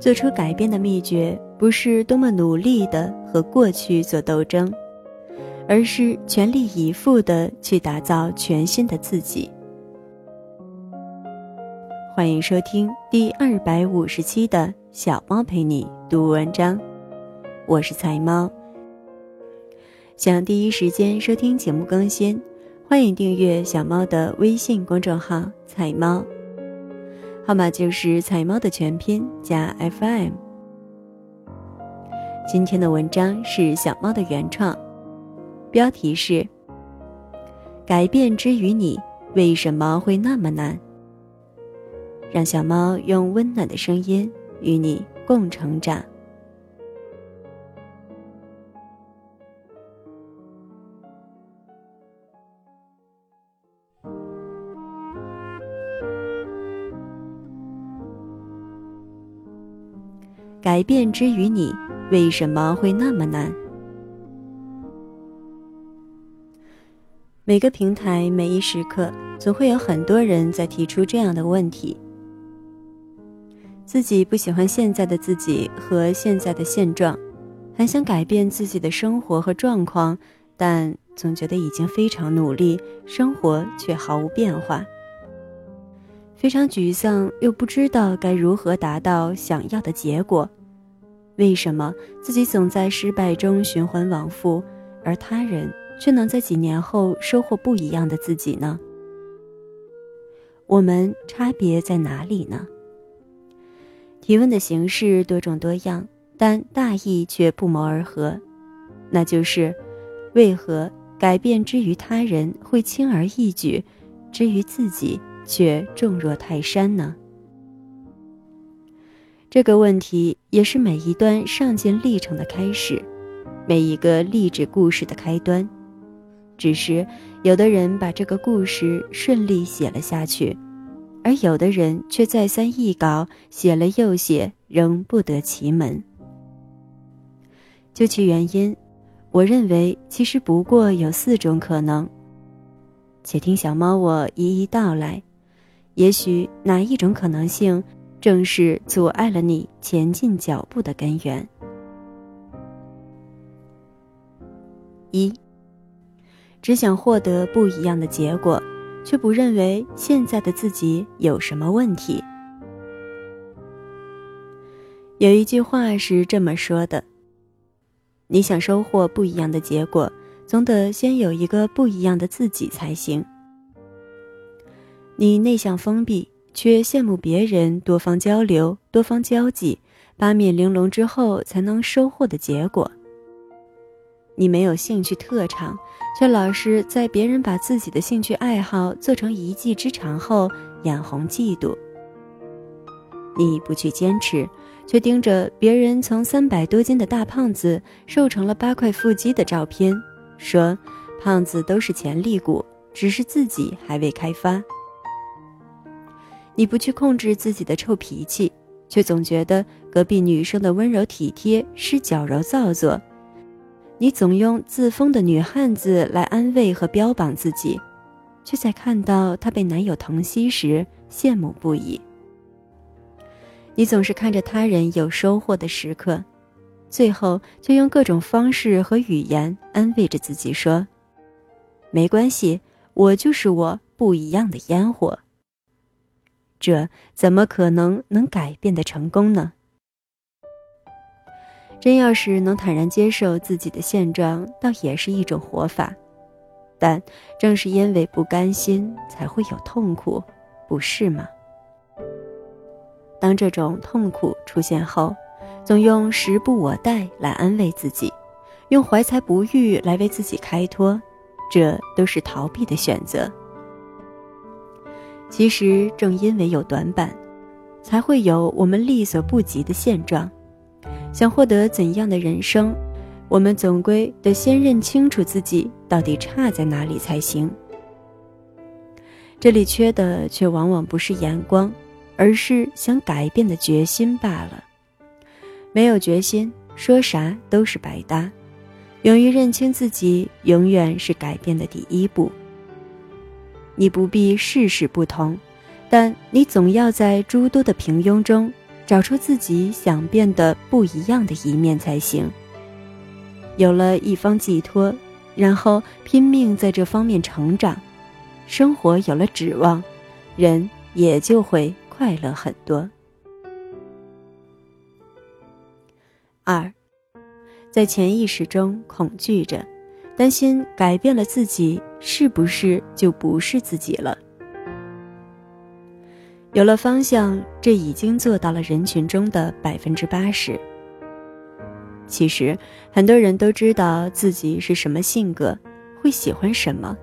做出改变的秘诀，不是多么努力的和过去做斗争，而是全力以赴的去打造全新的自己。欢迎收听第二百五十期的小猫陪你读文章，我是菜猫。想第一时间收听节目更新，欢迎订阅小猫的微信公众号“菜猫”。号码就是彩猫的全拼加 FM。今天的文章是小猫的原创，标题是“改变之于你为什么会那么难”。让小猫用温暖的声音与你共成长。改变之于你，为什么会那么难？每个平台，每一时刻，总会有很多人在提出这样的问题：自己不喜欢现在的自己和现在的现状，很想改变自己的生活和状况，但总觉得已经非常努力，生活却毫无变化，非常沮丧，又不知道该如何达到想要的结果。为什么自己总在失败中循环往复，而他人却能在几年后收获不一样的自己呢？我们差别在哪里呢？提问的形式多种多样，但大意却不谋而合，那就是：为何改变之于他人会轻而易举，之于自己却重若泰山呢？这个问题也是每一段上进历程的开始，每一个励志故事的开端。只是有的人把这个故事顺利写了下去，而有的人却再三译稿，写了又写，仍不得其门。究其原因，我认为其实不过有四种可能。且听小猫我一一道来，也许哪一种可能性？正是阻碍了你前进脚步的根源。一，只想获得不一样的结果，却不认为现在的自己有什么问题。有一句话是这么说的：“你想收获不一样的结果，总得先有一个不一样的自己才行。”你内向封闭。却羡慕别人多方交流、多方交际、八面玲珑之后才能收获的结果。你没有兴趣特长，却老是在别人把自己的兴趣爱好做成一技之长后眼红嫉妒。你不去坚持，却盯着别人从三百多斤的大胖子瘦成了八块腹肌的照片，说：“胖子都是潜力股，只是自己还未开发。”你不去控制自己的臭脾气，却总觉得隔壁女生的温柔体贴是矫揉造作；你总用自封的女汉子来安慰和标榜自己，却在看到她被男友疼惜时羡慕不已。你总是看着他人有收获的时刻，最后就用各种方式和语言安慰着自己说：“没关系，我就是我，不一样的烟火。”这怎么可能能改变的成功呢？真要是能坦然接受自己的现状，倒也是一种活法。但正是因为不甘心，才会有痛苦，不是吗？当这种痛苦出现后，总用时不我待来安慰自己，用怀才不遇来为自己开脱，这都是逃避的选择。其实正因为有短板，才会有我们力所不及的现状。想获得怎样的人生，我们总归得先认清楚自己到底差在哪里才行。这里缺的却往往不是眼光，而是想改变的决心罢了。没有决心，说啥都是白搭。勇于认清自己，永远是改变的第一步。你不必事事不同，但你总要在诸多的平庸中找出自己想变得不一样的一面才行。有了一方寄托，然后拼命在这方面成长，生活有了指望，人也就会快乐很多。二，在潜意识中恐惧着，担心改变了自己，是不是就不是自己了？有了方向，这已经做到了人群中的百分之八十。其实，很多人都知道自己是什么性格，会喜欢什么，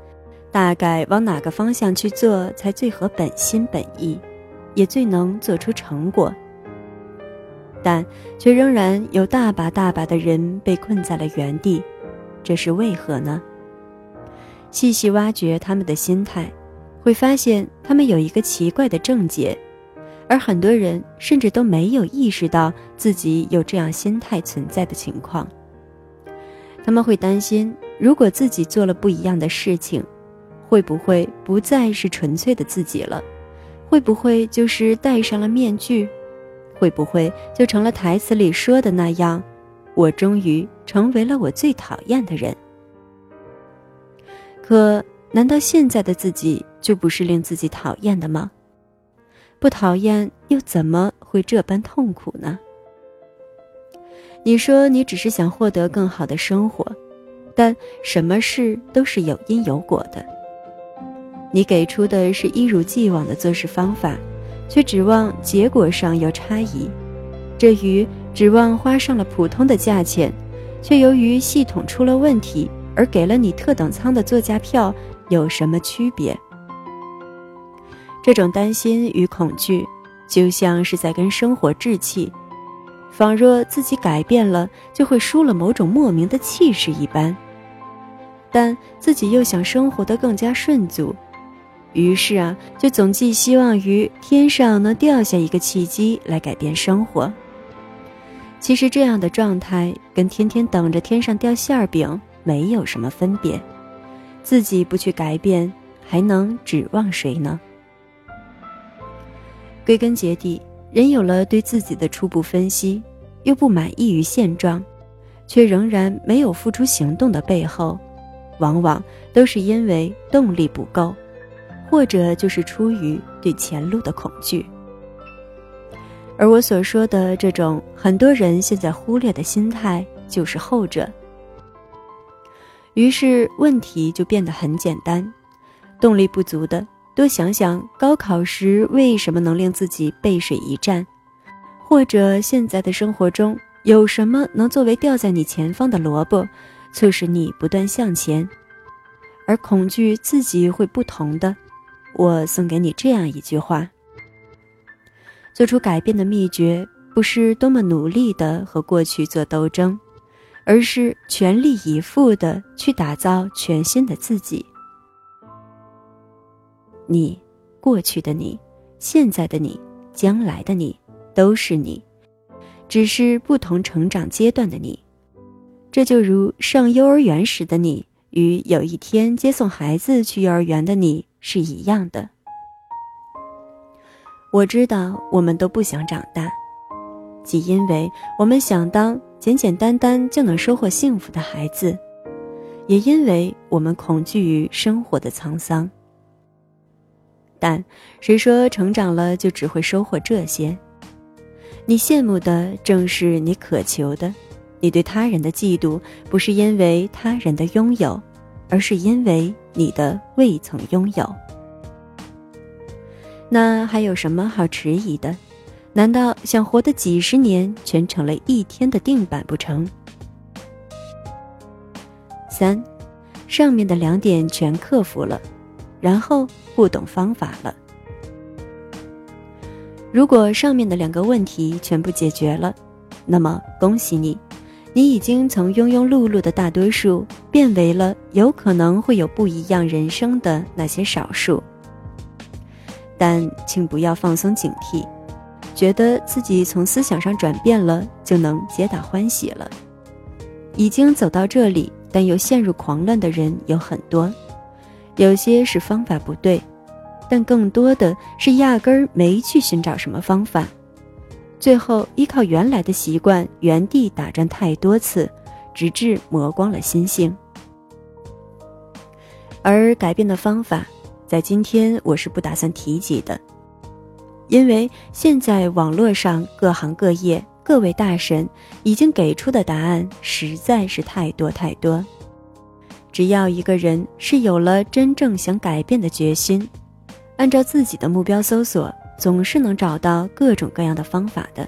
大概往哪个方向去做才最合本心本意，也最能做出成果。但却仍然有大把大把的人被困在了原地，这是为何呢？细细挖掘他们的心态，会发现他们有一个奇怪的症结。而很多人甚至都没有意识到自己有这样心态存在的情况。他们会担心，如果自己做了不一样的事情，会不会不再是纯粹的自己了？会不会就是戴上了面具？会不会就成了台词里说的那样？我终于成为了我最讨厌的人。可难道现在的自己就不是令自己讨厌的吗？不讨厌又怎么会这般痛苦呢？你说你只是想获得更好的生活，但什么事都是有因有果的。你给出的是一如既往的做事方法，却指望结果上有差异，这与指望花上了普通的价钱，却由于系统出了问题而给了你特等舱的座驾票有什么区别？这种担心与恐惧，就像是在跟生活置气，仿若自己改变了就会输了某种莫名的气势一般。但自己又想生活得更加顺足，于是啊，就总寄希望于天上能掉下一个契机来改变生活。其实这样的状态跟天天等着天上掉馅儿饼没有什么分别，自己不去改变，还能指望谁呢？归根结底，人有了对自己的初步分析，又不满意于现状，却仍然没有付出行动的背后，往往都是因为动力不够，或者就是出于对前路的恐惧。而我所说的这种很多人现在忽略的心态，就是后者。于是问题就变得很简单：动力不足的。多想想高考时为什么能令自己背水一战，或者现在的生活中有什么能作为吊在你前方的萝卜，促使你不断向前。而恐惧自己会不同的，我送给你这样一句话：做出改变的秘诀，不是多么努力的和过去做斗争，而是全力以赴的去打造全新的自己。你，过去的你，现在的你，将来的你，都是你，只是不同成长阶段的你。这就如上幼儿园时的你，与有一天接送孩子去幼儿园的你是一样的。我知道我们都不想长大，既因为我们想当简简单单就能收获幸福的孩子，也因为我们恐惧于生活的沧桑。但谁说成长了就只会收获这些？你羡慕的正是你渴求的，你对他人的嫉妒不是因为他人的拥有，而是因为你的未曾拥有。那还有什么好迟疑的？难道想活的几十年全成了一天的定板不成？三，上面的两点全克服了。然后不懂方法了。如果上面的两个问题全部解决了，那么恭喜你，你已经从庸庸碌碌的大多数变为了有可能会有不一样人生的那些少数。但请不要放松警惕，觉得自己从思想上转变了就能皆大欢喜了。已经走到这里，但又陷入狂乱的人有很多。有些是方法不对，但更多的是压根儿没去寻找什么方法。最后依靠原来的习惯原地打转太多次，直至磨光了心性。而改变的方法，在今天我是不打算提及的，因为现在网络上各行各业各位大神已经给出的答案实在是太多太多。只要一个人是有了真正想改变的决心，按照自己的目标搜索，总是能找到各种各样的方法的。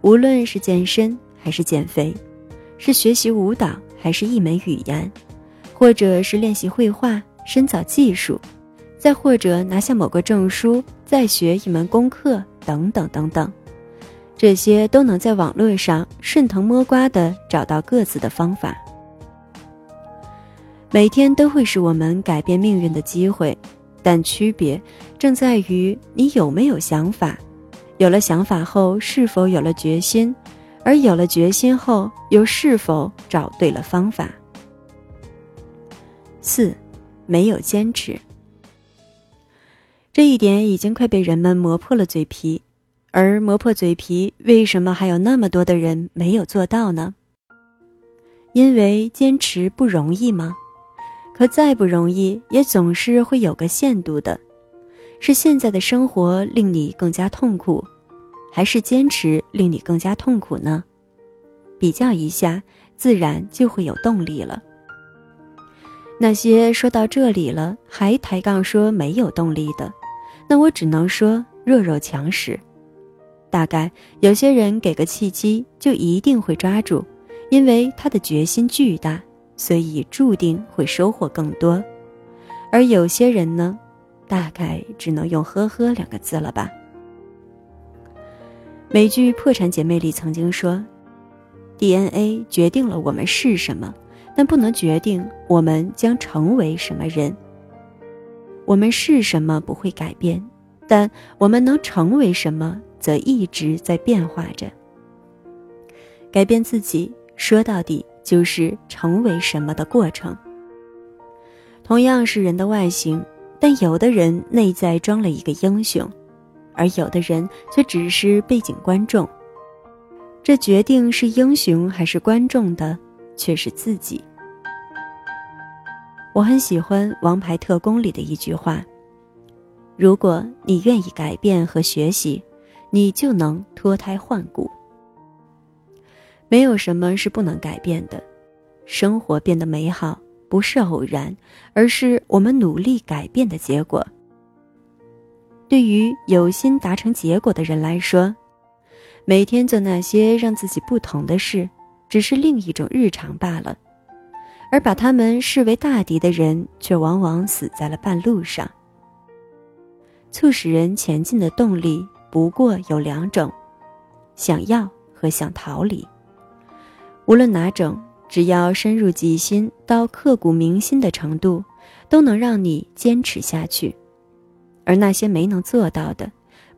无论是健身还是减肥，是学习舞蹈还是一门语言，或者是练习绘画、深造技术，再或者拿下某个证书、再学一门功课等等等等，这些都能在网络上顺藤摸瓜的找到各自的方法。每天都会是我们改变命运的机会，但区别正在于你有没有想法，有了想法后是否有了决心，而有了决心后又是否找对了方法。四，没有坚持。这一点已经快被人们磨破了嘴皮，而磨破嘴皮，为什么还有那么多的人没有做到呢？因为坚持不容易吗？可再不容易，也总是会有个限度的。是现在的生活令你更加痛苦，还是坚持令你更加痛苦呢？比较一下，自然就会有动力了。那些说到这里了还抬杠说没有动力的，那我只能说弱肉强食。大概有些人给个契机就一定会抓住，因为他的决心巨大。所以注定会收获更多，而有些人呢，大概只能用“呵呵”两个字了吧。美剧《破产姐妹》里曾经说：“DNA 决定了我们是什么，但不能决定我们将成为什么人。我们是什么不会改变，但我们能成为什么，则一直在变化着。改变自己，说到底。”就是成为什么的过程。同样是人的外形，但有的人内在装了一个英雄，而有的人却只是背景观众。这决定是英雄还是观众的，却是自己。我很喜欢《王牌特工》里的一句话：“如果你愿意改变和学习，你就能脱胎换骨。”没有什么是不能改变的，生活变得美好不是偶然，而是我们努力改变的结果。对于有心达成结果的人来说，每天做那些让自己不同的事，只是另一种日常罢了；而把他们视为大敌的人，却往往死在了半路上。促使人前进的动力不过有两种：想要和想逃离。无论哪种，只要深入己心到刻骨铭心的程度，都能让你坚持下去。而那些没能做到的，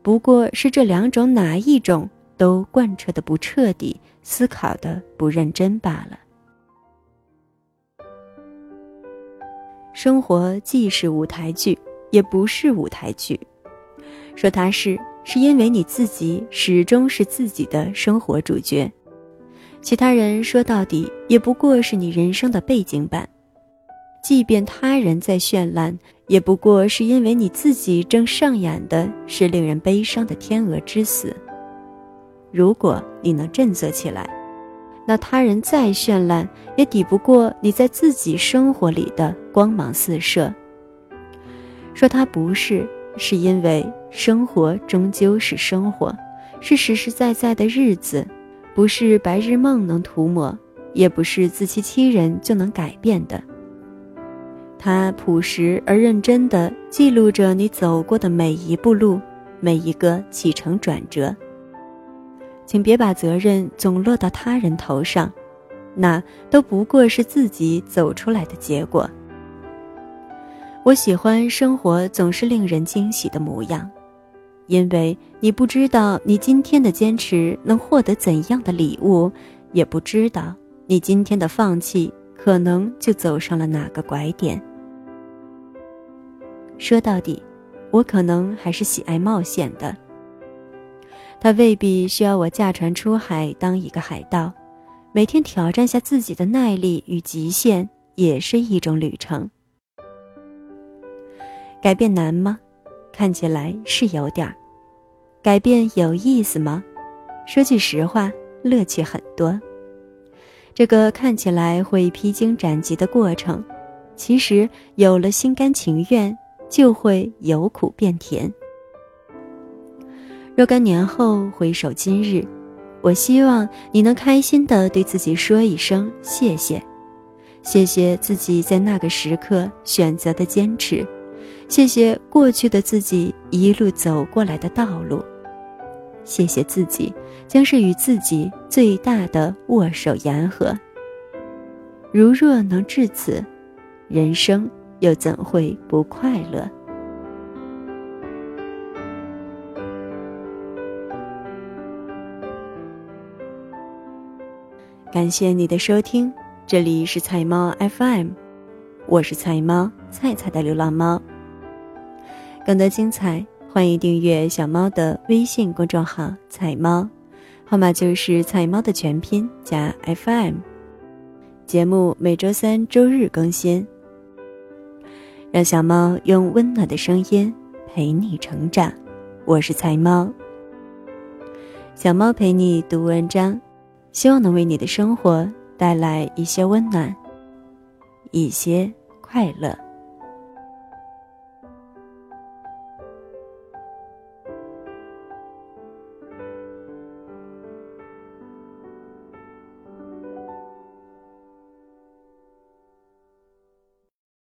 不过是这两种哪一种都贯彻的不彻底，思考的不认真罢了。生活既是舞台剧，也不是舞台剧。说它是，是因为你自己始终是自己的生活主角。其他人说到底也不过是你人生的背景板，即便他人在绚烂，也不过是因为你自己正上演的是令人悲伤的天鹅之死。如果你能振作起来，那他人再绚烂，也抵不过你在自己生活里的光芒四射。说它不是，是因为生活终究是生活，是实实在在的日子。不是白日梦能涂抹，也不是自欺欺人就能改变的。它朴实而认真地记录着你走过的每一步路，每一个起承转折。请别把责任总落到他人头上，那都不过是自己走出来的结果。我喜欢生活总是令人惊喜的模样。因为你不知道你今天的坚持能获得怎样的礼物，也不知道你今天的放弃可能就走上了哪个拐点。说到底，我可能还是喜爱冒险的。他未必需要我驾船出海当一个海盗，每天挑战下自己的耐力与极限也是一种旅程。改变难吗？看起来是有点儿。改变有意思吗？说句实话，乐趣很多。这个看起来会披荆斩棘的过程，其实有了心甘情愿，就会由苦变甜。若干年后回首今日，我希望你能开心的对自己说一声谢谢，谢谢自己在那个时刻选择的坚持，谢谢过去的自己一路走过来的道路，谢谢自己。将是与自己最大的握手言和。如若能至此，人生又怎会不快乐？感谢你的收听，这里是菜猫 FM，我是菜猫菜菜的流浪猫。更多精彩，欢迎订阅小猫的微信公众号“菜猫”。号码就是菜猫的全拼加 FM，节目每周三、周日更新。让小猫用温暖的声音陪你成长，我是菜猫。小猫陪你读文章，希望能为你的生活带来一些温暖，一些快乐。